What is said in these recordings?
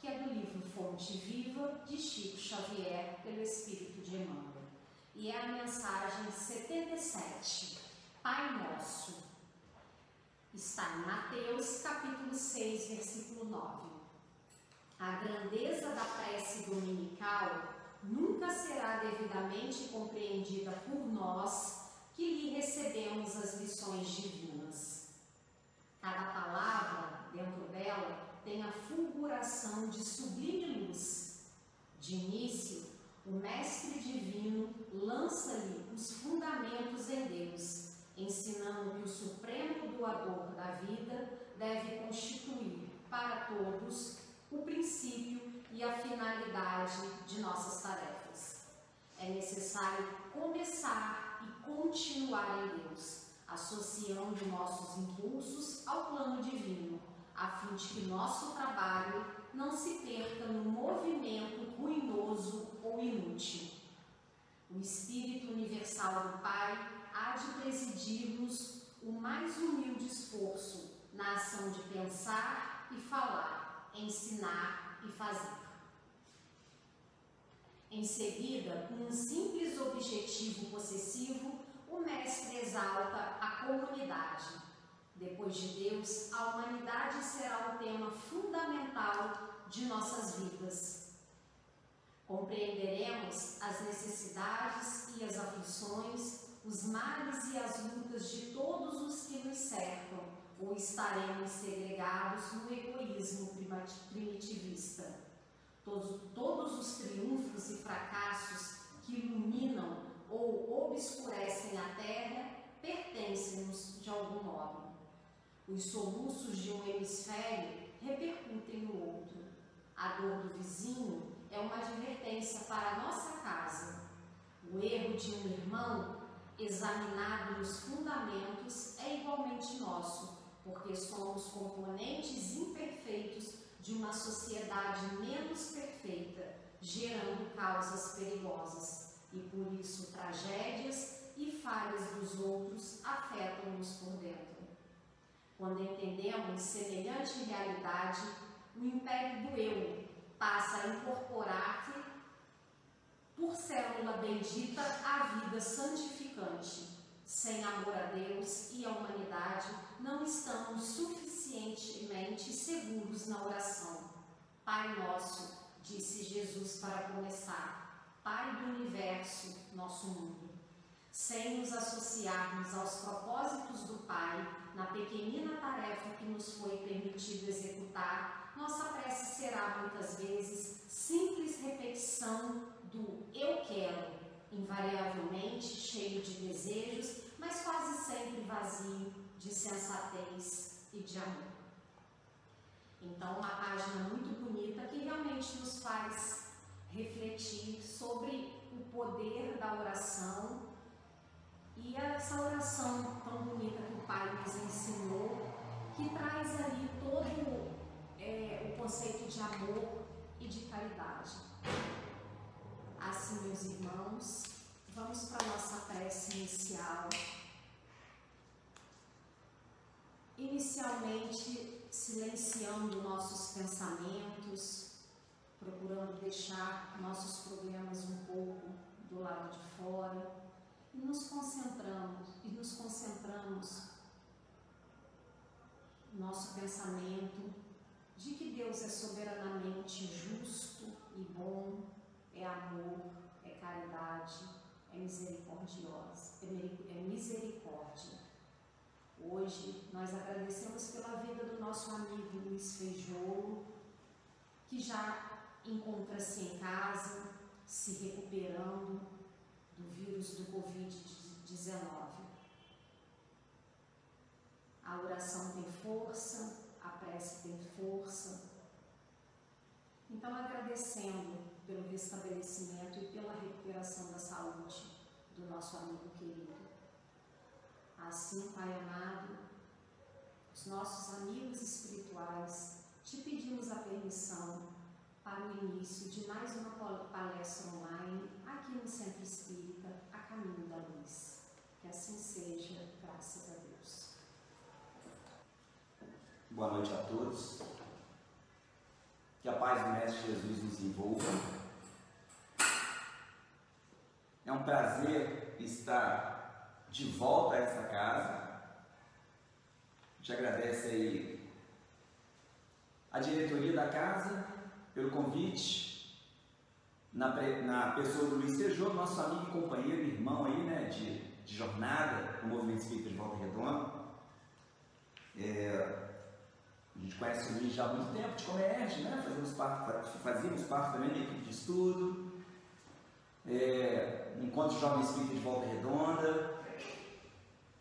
que é do livro Fonte Viva de Chico Xavier, pelo Espírito de Emmanuel. E é a mensagem 77, Pai Nosso. Está em Mateus, capítulo 6, versículo 9. A grandeza da prece dominical nunca será devidamente compreendida por nós que lhe recebemos as lições divinas. Cada palavra dentro dela tem a fulguração de sublime luz. De início, o Mestre Divino lança-lhe os fundamentos em Deus, ensinando que o supremo doador da vida deve constituir para todos o princípio e a finalidade de nossas tarefas. É necessário começar e continuar em Deus, associando nossos impulsos a fim de que nosso trabalho não se perca no movimento ruinoso ou inútil. O Espírito Universal do Pai há de presidir-nos o mais humilde esforço na ação de pensar e falar, ensinar e fazer. Em seguida, com um simples objetivo possessivo, o mestre exalta a comunidade. Depois de Deus, a humanidade será o tema fundamental de nossas vidas. Compreenderemos as necessidades e as aflições, os males e as lutas de todos os que nos cercam, ou estaremos segregados no egoísmo primitivista. Todos, todos os triunfos e fracassos que iluminam ou obscurecem a terra Os soluços de um hemisfério repercutem no outro. A dor do vizinho é uma advertência para a nossa casa. O erro de um irmão, examinado nos fundamentos, é igualmente nosso porque somos componentes imperfeitos de uma sociedade menos perfeita, gerando causas perigosas, e por isso tragédias e falhas dos outros afetam-nos por dentro. Quando entendemos semelhante realidade, o império do eu passa a incorporar-se por célula bendita à vida santificante sem amor a Deus e a humanidade, não estamos suficientemente seguros na oração. Pai nosso, disse Jesus para começar, Pai do universo, nosso mundo. Sem nos associarmos aos propósitos do Pai, na pequenina tarefa que nos foi permitido executar, nossa prece será muitas vezes simples repetição do eu quero, invariavelmente cheio de desejos, mas quase sempre vazio de sensatez e de amor. Então, uma página muito bonita que realmente nos faz refletir sobre o poder da oração e essa oração tão bonita que o Pai nos ensinou, que traz ali todo é, o conceito de amor e de caridade. Assim, meus irmãos, vamos para a nossa prece inicial. Inicialmente, silenciando nossos pensamentos, procurando deixar nossos problemas um pouco do lado de fora e nos concentramos e nos concentramos nosso pensamento de que Deus é soberanamente justo e bom é amor, é caridade, é misericordiosa, é, é misericórdia. Hoje nós agradecemos pela vida do nosso amigo Luiz Feijolo, que já encontra-se em casa, se recuperando do vírus do Covid-19 19. A oração tem força, a prece tem força. Então, agradecendo pelo restabelecimento e pela recuperação da saúde do nosso amigo querido. Assim, Pai amado, os nossos amigos espirituais, te pedimos a permissão para o início de mais uma palestra online aqui no Centro Espírita, a Caminho da Luz. Que assim seja, graças a Deus. Boa noite a todos. Que a paz do Mestre Jesus nos envolva. É um prazer estar de volta a essa casa. Te agradece aí a diretoria da casa pelo convite, na, na pessoa do Luiz Tejô, nosso amigo e companheiro, irmão aí, né, de, de jornada no Movimento Espírita de Volta Redonda. É, a gente conhece o Luiz já há muito tempo, de Comerge, né? Fazíamos parte, fazíamos parte também da equipe de estudo. É, encontro Jovem Espírita de Volta Redonda.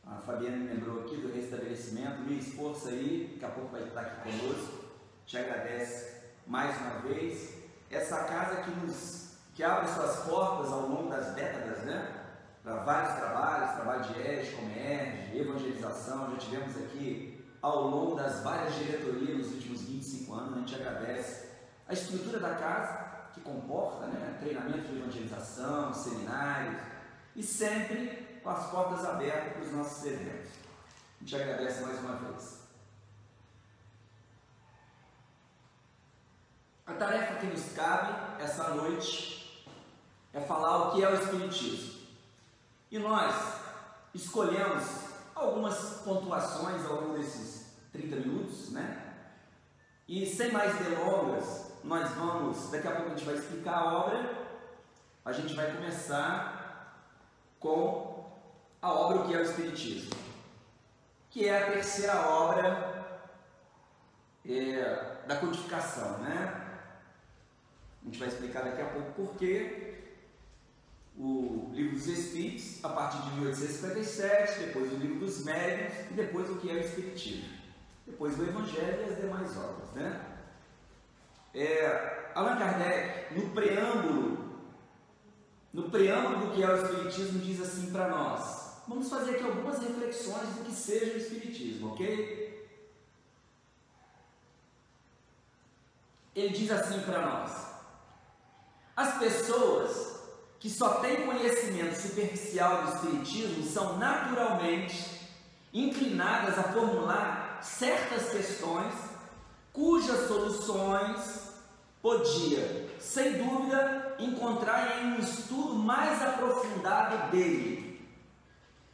A Fabiana me lembrou aqui do restabelecimento. Luiz, força aí, daqui a pouco vai estar aqui conosco. Te agradece mais uma vez, essa casa que nos que abre suas portas ao longo das décadas, né? Para vários trabalhos, trabalho de ERG, Comerge, evangelização, já tivemos aqui ao longo das várias diretorias nos últimos 25 anos, a gente agradece a estrutura da casa, que comporta né, treinamento de evangelização, seminários, e sempre com as portas abertas para os nossos eventos. A gente agradece mais uma vez. A tarefa que nos cabe essa noite é falar o que é o Espiritismo. E nós escolhemos algumas pontuações ao longo desses 30 minutos, né? E sem mais delongas, nós vamos, daqui a pouco a gente vai explicar a obra. A gente vai começar com a obra O que é o Espiritismo, que é a terceira obra é, da codificação, né? A gente vai explicar daqui a pouco por que o livro dos Espíritos, a partir de 1857, depois o livro dos Médiuns e depois o que é o Espiritismo. Depois o Evangelho e as demais obras. Né? É, Allan Kardec, no preâmbulo, no preâmbulo do que é o Espiritismo, diz assim para nós. Vamos fazer aqui algumas reflexões do que seja o Espiritismo, ok? Ele diz assim para nós: as pessoas que só têm conhecimento superficial do Espiritismo são naturalmente inclinadas a formular certas questões cujas soluções podia, sem dúvida, encontrar em um estudo mais aprofundado dele.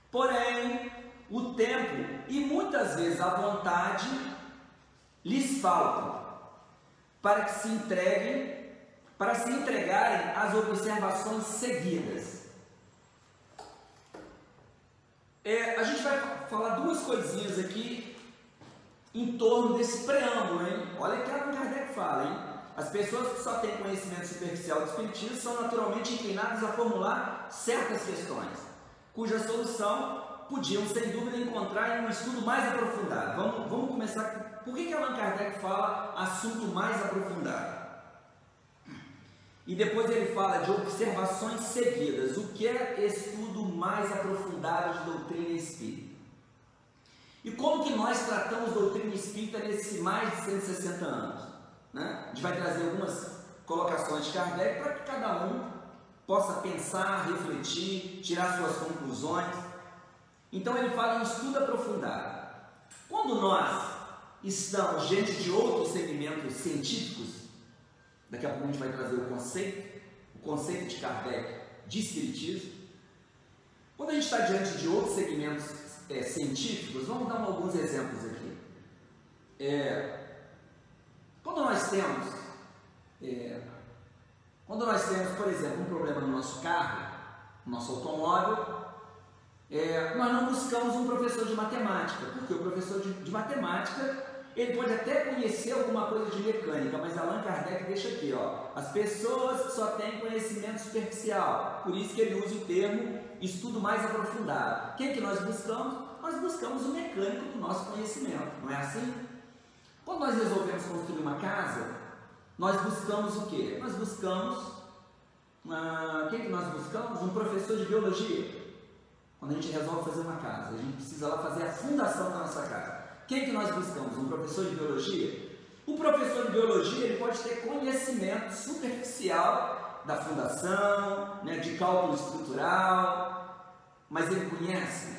Porém, o tempo e muitas vezes a vontade lhes faltam para que se entreguem para se entregarem às observações seguidas. É, a gente vai falar duas coisinhas aqui em torno desse preâmbulo, hein? Olha o que Allan Kardec fala, hein? As pessoas que só têm conhecimento superficial do Espiritismo são naturalmente inclinadas a formular certas questões, cuja solução podiam, sem dúvida, encontrar em um estudo mais aprofundado. Vamos, vamos começar. Por que, que Allan Kardec fala assunto mais aprofundado? E depois ele fala de observações seguidas, o que é estudo mais aprofundado de doutrina espírita. E como que nós tratamos doutrina espírita nesses mais de 160 anos? Né? A gente vai trazer algumas colocações de Kardec para que cada um possa pensar, refletir, tirar suas conclusões. Então ele fala em estudo aprofundado. Quando nós estamos diante de outros segmentos científicos, Daqui a pouco a gente vai trazer o conceito, o conceito de Kardec de Espiritismo. Quando a gente está diante de outros segmentos é, científicos, vamos dar alguns exemplos aqui. É, quando nós temos, é, quando nós temos, por exemplo, um problema no nosso carro, no nosso automóvel, é, nós não buscamos um professor de matemática, porque o professor de, de matemática ele pode até conhecer alguma coisa de mecânica, mas Allan Kardec deixa aqui, ó. as pessoas só têm conhecimento superficial, por isso que ele usa o termo estudo mais aprofundado. Quem que nós buscamos? Nós buscamos o mecânico do nosso conhecimento, não é assim? Quando nós resolvemos construir uma casa, nós buscamos o quê? Nós buscamos uma... quem que nós buscamos? Um professor de biologia. Quando a gente resolve fazer uma casa, a gente precisa lá fazer a fundação da nossa casa. Quem que nós buscamos? Um professor de biologia? O professor de biologia ele pode ter conhecimento superficial da fundação, né, de cálculo estrutural, mas ele conhece.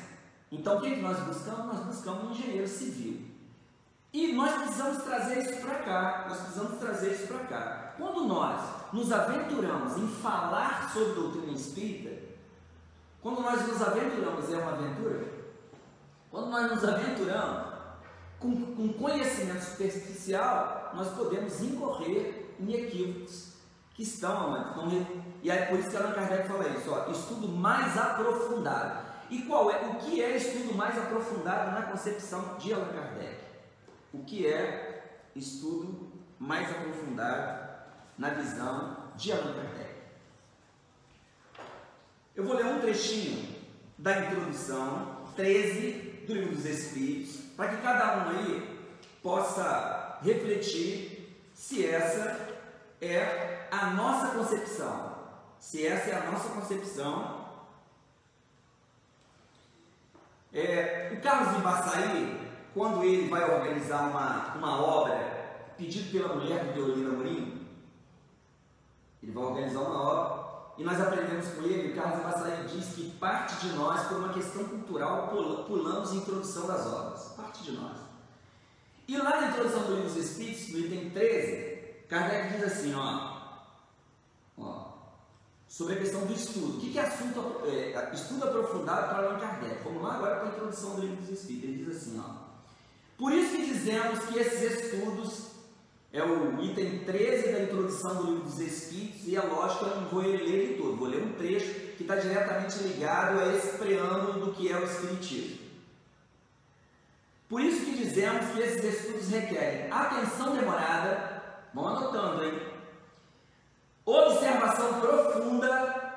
Então, quem que nós buscamos? Nós buscamos um engenheiro civil. E nós precisamos trazer isso para cá. Nós precisamos trazer isso para cá. Quando nós nos aventuramos em falar sobre doutrina espírita, quando nós nos aventuramos, é uma aventura? Quando nós nos aventuramos com, com conhecimento superficial, nós podemos incorrer em equívocos que estão, estão e é por isso que Allan Kardec fala isso, ó, estudo mais aprofundado. E qual é, o que é estudo mais aprofundado na concepção de Allan Kardec? O que é estudo mais aprofundado na visão de Allan Kardec? Eu vou ler um trechinho da introdução 13 do Livro dos Espíritos, para que cada um aí possa refletir se essa é a nossa concepção. Se essa é a nossa concepção. É, o Carlos de Baçaí, quando ele vai organizar uma, uma obra pedido pela mulher de Deolina Mourinho, ele vai organizar uma obra e nós aprendemos com ele, o Carlos Vassalini diz que parte de nós, por uma questão cultural, pulamos a introdução das obras. Parte de nós. E lá na introdução do livro dos Espíritos, no item 13, Kardec diz assim, ó, ó sobre a questão do estudo. O que é assunto, é, estudo aprofundado para Allan Kardec? Vamos lá agora para a introdução do livro dos Espíritos. Ele diz assim, ó, por isso que dizemos que esses estudos é o item 13 da introdução do livro dos Espíritos, e é lógico que eu não vou ler ele todo, vou ler um trecho que está diretamente ligado a esse preâmbulo do que é o Espiritismo. Por isso que dizemos que esses estudos requerem atenção demorada, vão anotando, hein? Observação profunda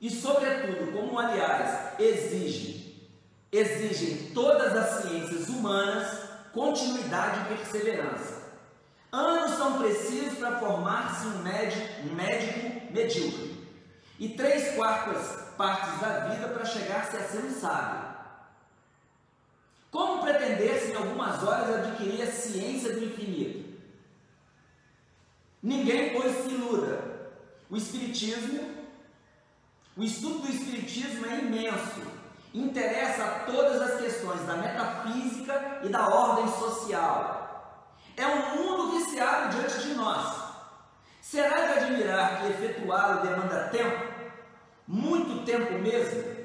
e, sobretudo, como aliás exige, exigem todas as ciências humanas, continuidade e perseverança Anos são precisos para formar-se um médico, um médico medíocre. E três quartas partes da vida para chegar-se a ser um sábio. Como pretender-se em algumas horas adquirir a ciência do infinito? Ninguém, pois, se iluda. O Espiritismo, o estudo do Espiritismo é imenso. Interessa a todas as questões da metafísica e da ordem social é um mundo que se abre diante de nós. Será de admirar que efetuá-lo demanda tempo? Muito tempo mesmo?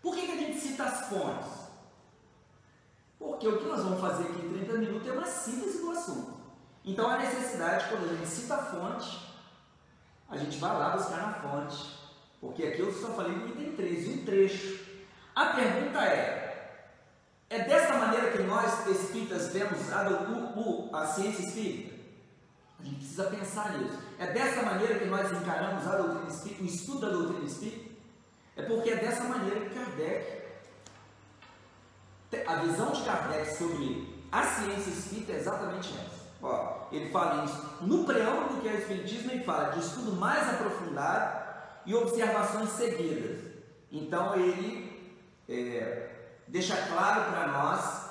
Por que, que a gente cita as fontes? Porque o que nós vamos fazer aqui em 30 minutos é uma síntese do assunto. Então a necessidade, quando a gente cita a fonte, a gente vai lá buscar na fonte. Porque aqui eu só falei do item 13, um trecho. A pergunta é: é dessa maneira que nós espíritas vemos a, o, a ciência espírita? A gente precisa pensar nisso. É dessa maneira que nós encaramos a doutrina espírita, o estudo da doutrina espírita? É porque é dessa maneira que Kardec, a visão de Kardec sobre a ciência espírita é exatamente essa. Ó, ele fala isso no preâmbulo que é o Espiritismo, ele fala de estudo mais aprofundado e observações seguidas. Então ele é, deixa claro para nós,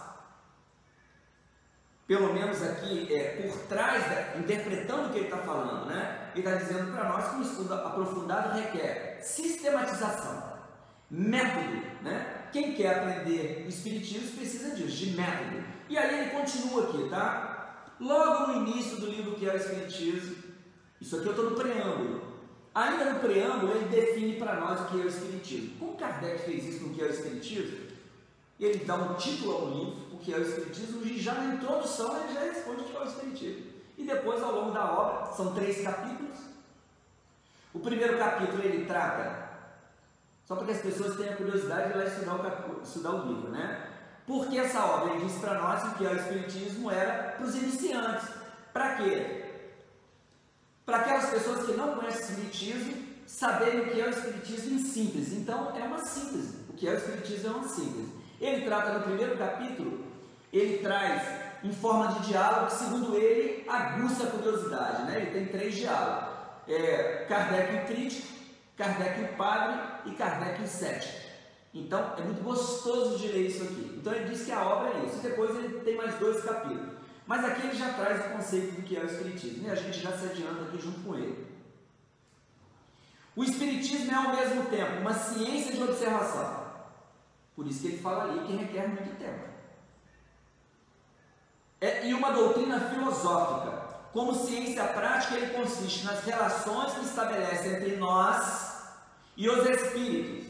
pelo menos aqui é, por trás, da, interpretando o que ele está falando, né? Ele está dizendo para nós que um estudo aprofundado requer sistematização, método, né? Quem quer aprender Espiritismo precisa disso, de método. E aí ele continua aqui, tá? Logo no início do livro que é o Espiritismo, isso aqui eu estou no preâmbulo. Ainda no preâmbulo, ele define para nós o que é o Espiritismo. Como Kardec fez isso no que é o Espiritismo? Ele dá um título ao livro, o que é o Espiritismo, e já na introdução ele já responde o que é o Espiritismo. E depois, ao longo da obra, são três capítulos. O primeiro capítulo ele trata, só para que as pessoas tenham curiosidade de lá estudar o, estudar o livro, né? Porque essa obra ele disse para nós que o Espiritismo era para os iniciantes. Para quê? para aquelas pessoas que não conhecem o Espiritismo saberem o que é o Espiritismo em síntese. Então, é uma síntese. O que é o Espiritismo é uma síntese. Ele trata no primeiro capítulo, ele traz em forma de diálogo que, segundo ele, aguça a curiosidade. Né? Ele tem três diálogos: é, Kardec o crítico, Kardec o padre e Kardec o cético. Então, é muito gostoso de ler isso aqui. Então, ele diz que a obra é isso. Depois, ele tem mais dois capítulos. Mas aqui ele já traz o conceito do que é o Espiritismo e a gente já se adianta aqui junto com ele. O Espiritismo é ao mesmo tempo uma ciência de observação. Por isso que ele fala ali que requer muito tempo. É, e uma doutrina filosófica. Como ciência prática, ele consiste nas relações que estabelece entre nós e os espíritos.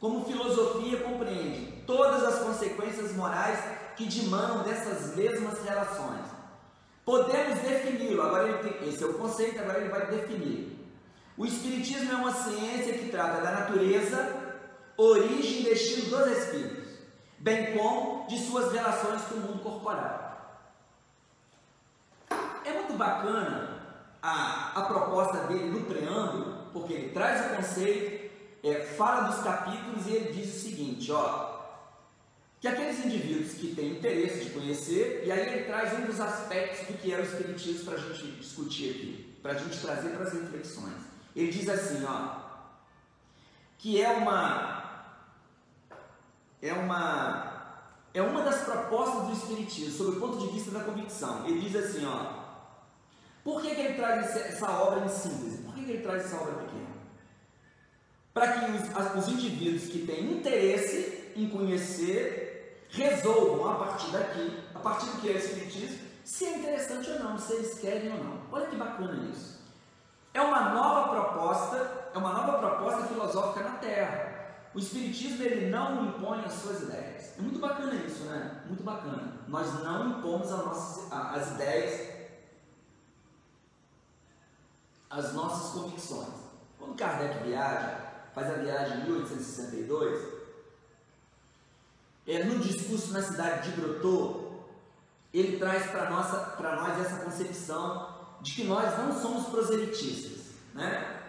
Como filosofia compreende todas as consequências morais que demandam dessas mesmas relações. Podemos defini-lo, agora ele tem, esse é o conceito, agora ele vai definir. O Espiritismo é uma ciência que trata da natureza, origem e destino dos espíritos, bem como de suas relações com o mundo corporal. É muito bacana a, a proposta dele no preâmbulo, porque ele traz o conceito, é, fala dos capítulos e ele diz o seguinte: ó, que aqueles indivíduos que têm interesse de conhecer, e aí ele traz um dos aspectos do que é o Espiritismo para a gente discutir aqui, para a gente trazer para as reflexões. Ele diz assim, ó, que é uma, é uma, é uma das propostas do Espiritismo, sob o ponto de vista da convicção. Ele diz assim, ó, por que, que ele traz essa obra em síntese? Por que, que ele traz essa obra pequena? Para que os, os indivíduos que têm interesse em conhecer resolvam a partir daqui, a partir do que é o Espiritismo, se é interessante ou não, se eles querem ou não. Olha que bacana isso. É uma nova proposta, é uma nova proposta filosófica na Terra. O Espiritismo ele não impõe as suas ideias. É muito bacana isso, né? Muito bacana. Nós não impomos as, nossas, as ideias, as nossas convicções. Quando Kardec viaja, faz a viagem em 1862, é, no discurso na cidade de Grotô, ele traz para nós essa concepção de que nós não somos proselitistas. Né?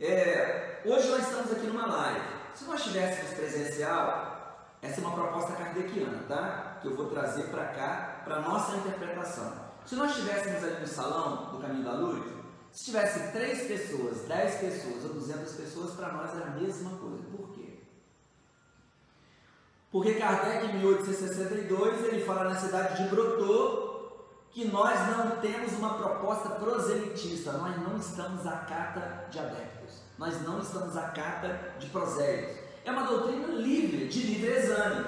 É, hoje nós estamos aqui numa live. Se nós estivéssemos presencial, essa é uma proposta kardeciana, tá? Que eu vou trazer para cá, para nossa interpretação. Se nós estivéssemos ali no salão do Caminho da Luz, se tivesse três pessoas, dez pessoas ou duzentas pessoas, para nós era a mesma coisa. Por quê? Porque Kardec, em 1862, ele fala na cidade de Brotô que nós não temos uma proposta proselitista, nós não estamos à cata de adeptos, nós não estamos à cata de prosélitos. É uma doutrina livre, de livre exame.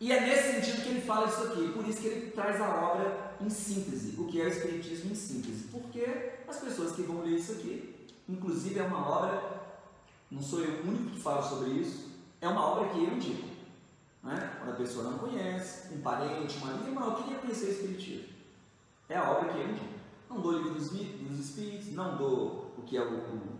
E é nesse sentido que ele fala isso aqui, por isso que ele traz a obra em síntese, o que é o Espiritismo em síntese. Porque as pessoas que vão ler isso aqui, inclusive é uma obra, não sou eu o único que falo sobre isso, é uma obra que eu indico. Né? Quando a pessoa não conhece, um parente, uma amiga, mas eu queria conhecer o Espiritismo. É a obra que ele indica. Não dou o livro dos, dos Espíritos, não dou o que é o, o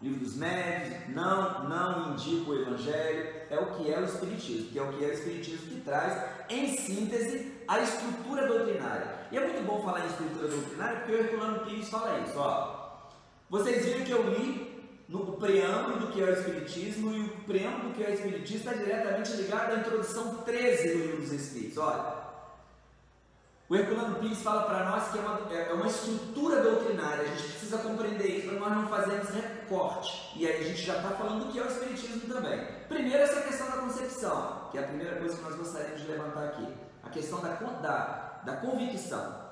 livro dos médios, não, não indico o Evangelho, é o que é o Espiritismo, que é o que é o Espiritismo que traz, em síntese, a estrutura doutrinária. E é muito bom falar em estrutura doutrinária, porque o Herculano Pires fala isso. Ó. Vocês viram que eu li no preâmbulo do que é o Espiritismo, e o preâmbulo do que é o Espiritismo está diretamente ligado à introdução 13 do Livro dos Espíritos. Olha, o Herculano Pires fala para nós que é uma, é uma estrutura doutrinária, a gente precisa compreender isso para nós não fazermos recorte. E aí a gente já está falando do que é o Espiritismo também. Primeiro, essa questão da concepção, que é a primeira coisa que nós gostaríamos de levantar aqui. A questão da, da, da convicção.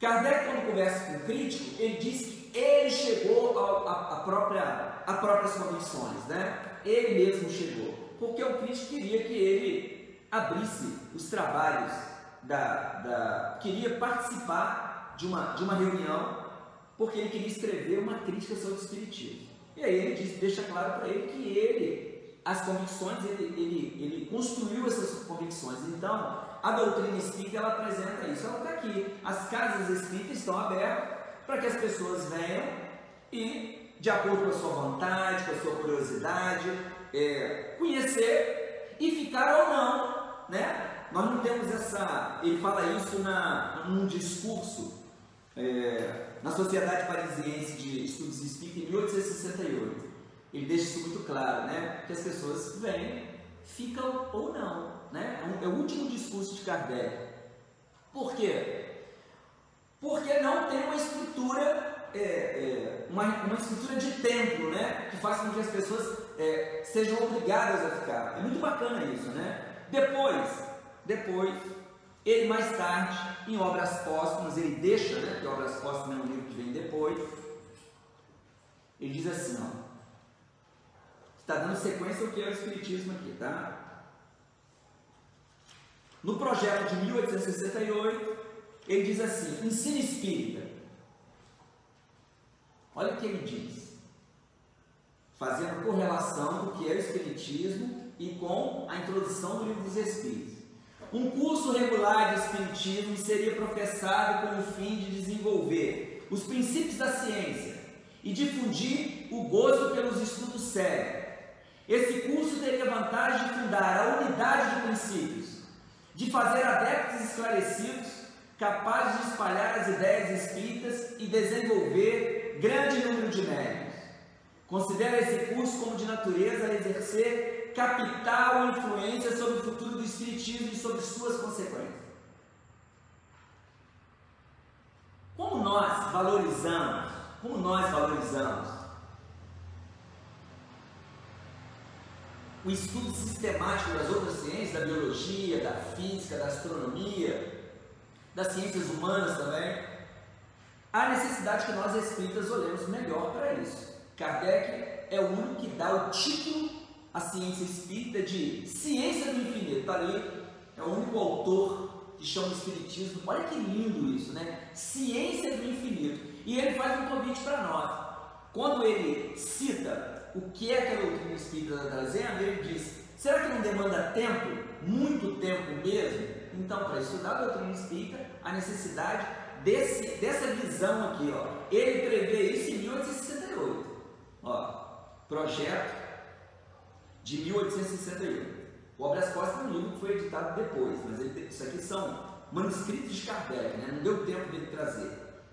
Kardec, quando conversa com o crítico, ele diz que ele chegou à própria, a próprias convicções, né? Ele mesmo chegou, porque o crítico queria que ele abrisse os trabalhos da, da queria participar de uma, de uma reunião, porque ele queria escrever uma crítica sobre o espiritismo. E aí ele diz, deixa claro para ele que ele, as convicções, ele, ele, ele construiu essas convicções. Então, a doutrina espírita ela apresenta isso. Ela está aqui. As casas espíritas estão abertas para que as pessoas venham e, de acordo com a sua vontade, com a sua curiosidade, é, conhecer e ficar ou não, né? Nós não temos essa. Ele fala isso na, num discurso é, na Sociedade Parisiense de Estudos Espírita em 1868. Ele deixa isso muito claro, né? Que as pessoas vêm, ficam ou não. Né? É o último discurso de Kardec. Por quê? Porque não tem uma estrutura, é, é, uma, uma estrutura de templo, né? Que faça com que as pessoas é, sejam obrigadas a ficar. É muito bacana isso, né? Depois, depois, ele mais tarde, em Obras Póstumas, ele deixa, né? Que Obras Póstumas é um livro que vem depois. Ele diz assim, ó. Está dando sequência ao que é o Espiritismo aqui, tá? No projeto de 1868, ele diz assim: ensino espírita. Olha o que ele diz, fazendo correlação do que é o Espiritismo e com a introdução do livro dos Espíritos. Um curso regular de Espiritismo seria professado com o fim de desenvolver os princípios da ciência e difundir o gozo pelos estudos sérios. Esse curso teria vantagem de fundar a unidade de princípios, de fazer adeptos esclarecidos, capazes de espalhar as ideias espíritas e desenvolver grande número de médios. Considera esse curso como de natureza a exercer capital influência sobre o futuro do Espiritismo e sobre suas consequências. Como nós valorizamos, como nós valorizamos o estudo sistemático das outras ciências, da biologia, da física, da astronomia, das ciências humanas também, há necessidade que nós espíritas olhemos melhor para isso. Kardec é o único que dá o título à ciência espírita de ciência do infinito. Está ali, é o único autor que chama o Espiritismo. Olha que lindo isso, né? Ciência do infinito. E ele faz um convite para nós. Quando ele cita o que é que a doutrina espírita está trazendo, ele diz: será que não demanda tempo? Muito tempo mesmo? Então, para estudar a doutrina espírita, a necessidade desse, dessa visão aqui, ó, ele prevê isso em 1868. Ó, projeto de 1868. O Obras Costas é um livro que foi editado depois, mas ele, isso aqui são manuscritos de Kardec, né? não deu tempo dele trazer.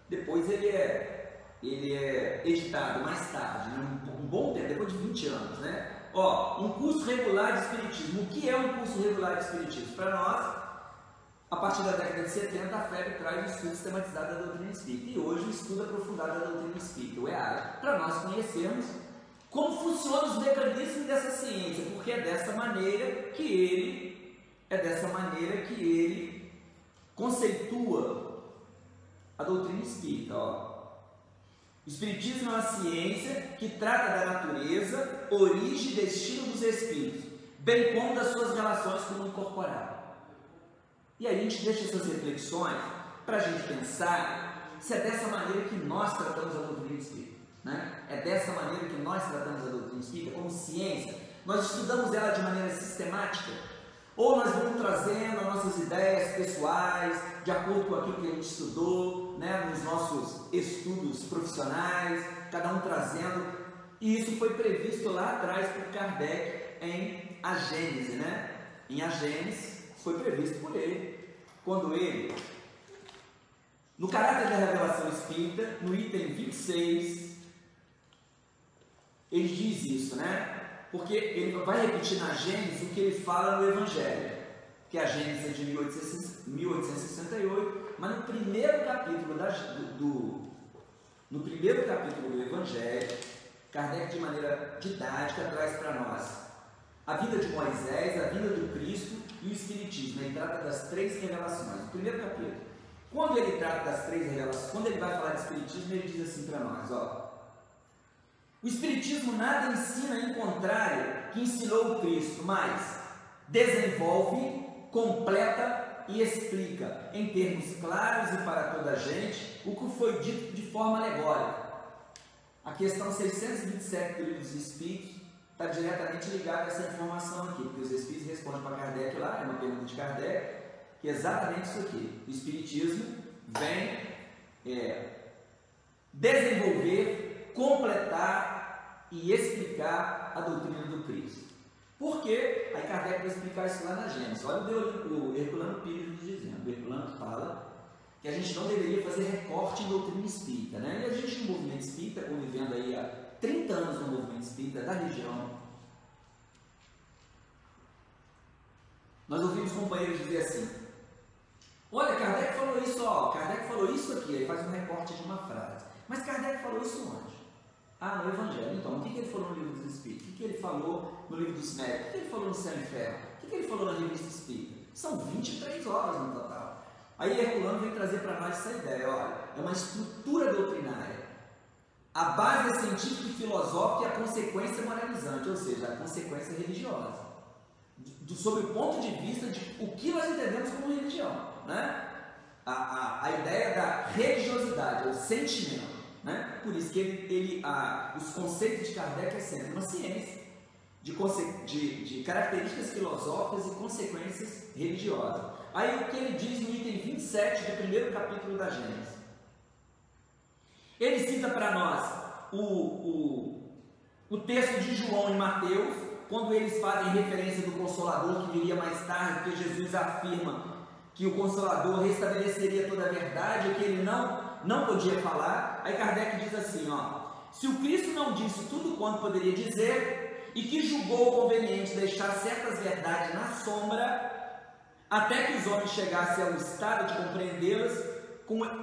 Depois ele é ele é editado mais tarde, né? um bom tempo, depois de 20 anos, né? Ó, um curso regular de Espiritismo. O que é um curso regular de Espiritismo? Para nós, a partir da década de 70, a FEB traz o estudo sistematizado da doutrina espírita. E hoje o estudo aprofundado da doutrina espírita, o EAD, para nós conhecermos como funcionam os mecanismos dessa ciência, porque é dessa maneira que ele, é dessa maneira que ele conceitua a doutrina espírita. Ó. Espiritismo é uma ciência que trata da natureza, origem e destino dos espíritos, bem como das suas relações com o mundo corporal. E aí a gente deixa essas reflexões para a gente pensar se é dessa maneira que nós tratamos a doutrina espírita. Né? É dessa maneira que nós tratamos a doutrina espírita como ciência. Nós estudamos ela de maneira sistemática ou nós vamos trazendo as nossas ideias pessoais, de acordo com aquilo que a gente estudou, né, nos nossos estudos profissionais, cada um trazendo. E isso foi previsto lá atrás por Kardec em A Gênese, né? Em A Gênese foi previsto por ele. Quando ele, no caráter da revelação espírita, no item 26, ele diz isso, né? porque ele vai repetir na Gênesis o que ele fala no Evangelho, que é a Gênesis é de 1868, mas no primeiro capítulo da, do, do, no primeiro capítulo do Evangelho, Kardec de maneira didática traz para nós a vida de Moisés, a vida do Cristo e o Espiritismo. Ele trata das três revelações. No primeiro capítulo. Quando ele trata das três revelações, quando ele vai falar de Espiritismo, ele diz assim para nós, ó, o Espiritismo nada ensina em contrário que ensinou o Cristo, mas desenvolve, completa e explica em termos claros e para toda a gente o que foi dito de forma alegórica. A questão 627 do Livro dos Espíritos está diretamente ligada a essa informação aqui, porque os Espíritos respondem para Kardec lá, é uma pergunta de Kardec, que é exatamente isso aqui. O Espiritismo vem é, desenvolver completar e explicar a doutrina do Cristo. Por quê? Aí Kardec vai explicar isso lá na Gênesis. Olha o Herculano Pires nos dizendo. O Herculano fala que a gente não deveria fazer recorte em doutrina espírita, né? E a gente no movimento espírita, convivendo aí há 30 anos no movimento espírita da região, nós ouvimos companheiros dizer assim: Olha, Kardec falou isso, ó, Kardec falou isso aqui, aí faz um recorte de uma frase. Mas Kardec falou isso onde? Ah, no Evangelho. Então, o que, que dos Espíritos? O que, ele falou no livro dos Médicos? O que, ele falou no Céu e Ferro? O que, que ele falou na revista Espírita? São 23 horas no total. Aí Herculano vem trazer para nós essa ideia, olha, é uma estrutura doutrinária. A base é científica e filosófica e a consequência é moralizante, ou seja, a consequência é religiosa. Do, sob o ponto de vista de o que nós entendemos como religião. Né? A, a, a ideia da religiosidade, o sentimento. Né? Por isso que ele, ele os conceitos de Kardec é sempre uma ciência de, de, de características filosóficas e consequências religiosas. Aí o que ele diz no item 27 do primeiro capítulo da Gênesis? Ele cita para nós o, o, o texto de João e Mateus, quando eles fazem referência do Consolador que viria mais tarde, porque Jesus afirma que o Consolador restabeleceria toda a verdade, que ele não, não podia falar. Aí Kardec diz assim: ó, se o Cristo não disse tudo quanto poderia dizer e que julgou conveniente deixar certas verdades na sombra, até que os homens chegassem ao estado de compreendê-las,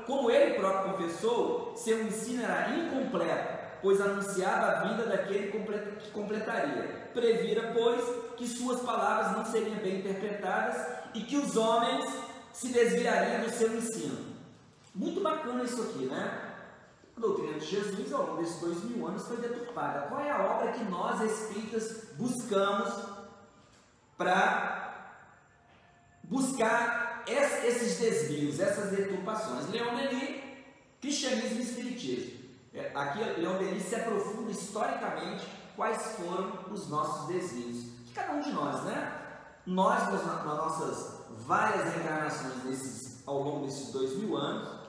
como ele próprio confessou, seu ensino era incompleto, pois anunciava a vinda daquele que completaria. Previra, pois, que suas palavras não seriam bem interpretadas e que os homens se desviariam do seu ensino. Muito bacana isso aqui, né? A doutrina de Jesus, ao longo desses dois mil anos, foi deturpada. Qual é a obra que nós espíritas buscamos para buscar esses desvios, essas deturpações. Leon Denis, cristianismo e espiritismo. É, aqui Leon Denis se aprofunda historicamente quais foram os nossos desvios. De cada um de nós, né? Nós, nas, nossas várias reencarnações desses, ao longo desses dois mil anos,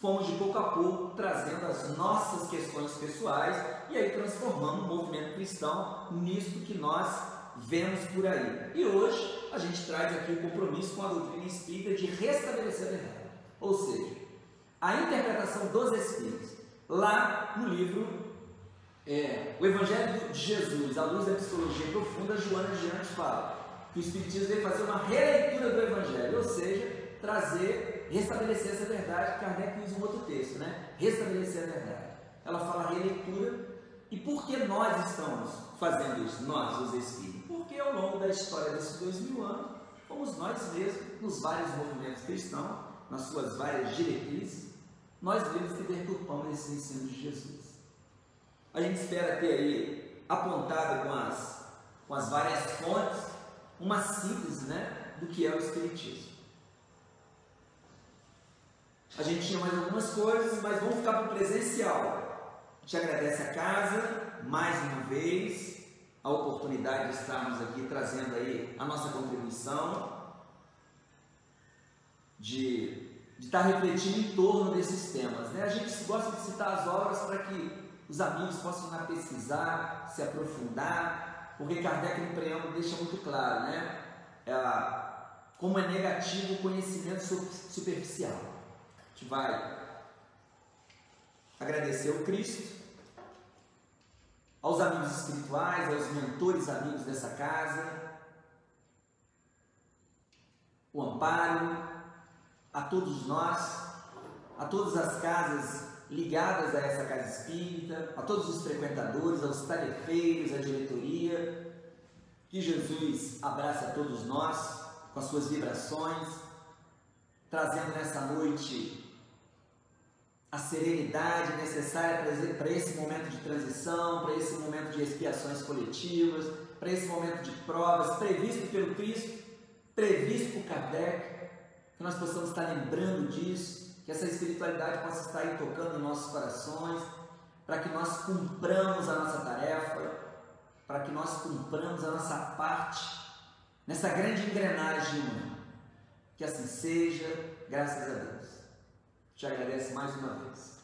fomos de pouco a pouco trazendo as nossas questões pessoais e aí transformando o movimento cristão nisto que nós vemos por aí. E hoje a gente traz aqui o compromisso com a doutrina espírita de restabelecer a verdade. Ou seja, a interpretação dos Espíritos. Lá no livro é, O Evangelho de Jesus, à luz da psicologia profunda, Joana Diante fala que o Espiritismo veio fazer uma releitura do Evangelho, ou seja, trazer, restabelecer essa verdade. Kardec usa um outro texto, né? Restabelecer a verdade. Ela fala releitura. E por que nós estamos fazendo isso? Nós, os Espíritos porque ao longo da história desses dois mil anos, fomos nós mesmos, nos vários movimentos cristãos, nas suas várias diretrizes, nós mesmos que deturpamos esse ensino de Jesus. A gente espera ter aí apontado com as, com as várias fontes uma síntese né, do que é o Espiritismo. A gente tinha mais algumas coisas, mas vamos ficar para o presencial. A gente agradece a casa mais uma vez a oportunidade de estarmos aqui trazendo aí a nossa contribuição, de, de estar refletindo em torno desses temas. Né? A gente gosta de citar as obras para que os amigos possam ir pesquisar, se aprofundar, porque Kardec no preâmbulo deixa muito claro, né? É, como é negativo o conhecimento superficial. Gente vai agradecer ao Cristo aos amigos espirituais, aos mentores amigos dessa casa, o amparo, a todos nós, a todas as casas ligadas a essa casa espírita, a todos os frequentadores, aos tarefeiros, à diretoria. Que Jesus abrace a todos nós com as suas vibrações, trazendo nessa noite a serenidade necessária para esse momento de transição, para esse momento de expiações coletivas, para esse momento de provas previsto pelo Cristo, previsto por Kardec, que nós possamos estar lembrando disso, que essa espiritualidade possa estar aí tocando em nossos corações, para que nós cumpramos a nossa tarefa, para que nós cumpramos a nossa parte nessa grande engrenagem humana. Que assim seja, graças a Deus. Te agradeço mais uma vez.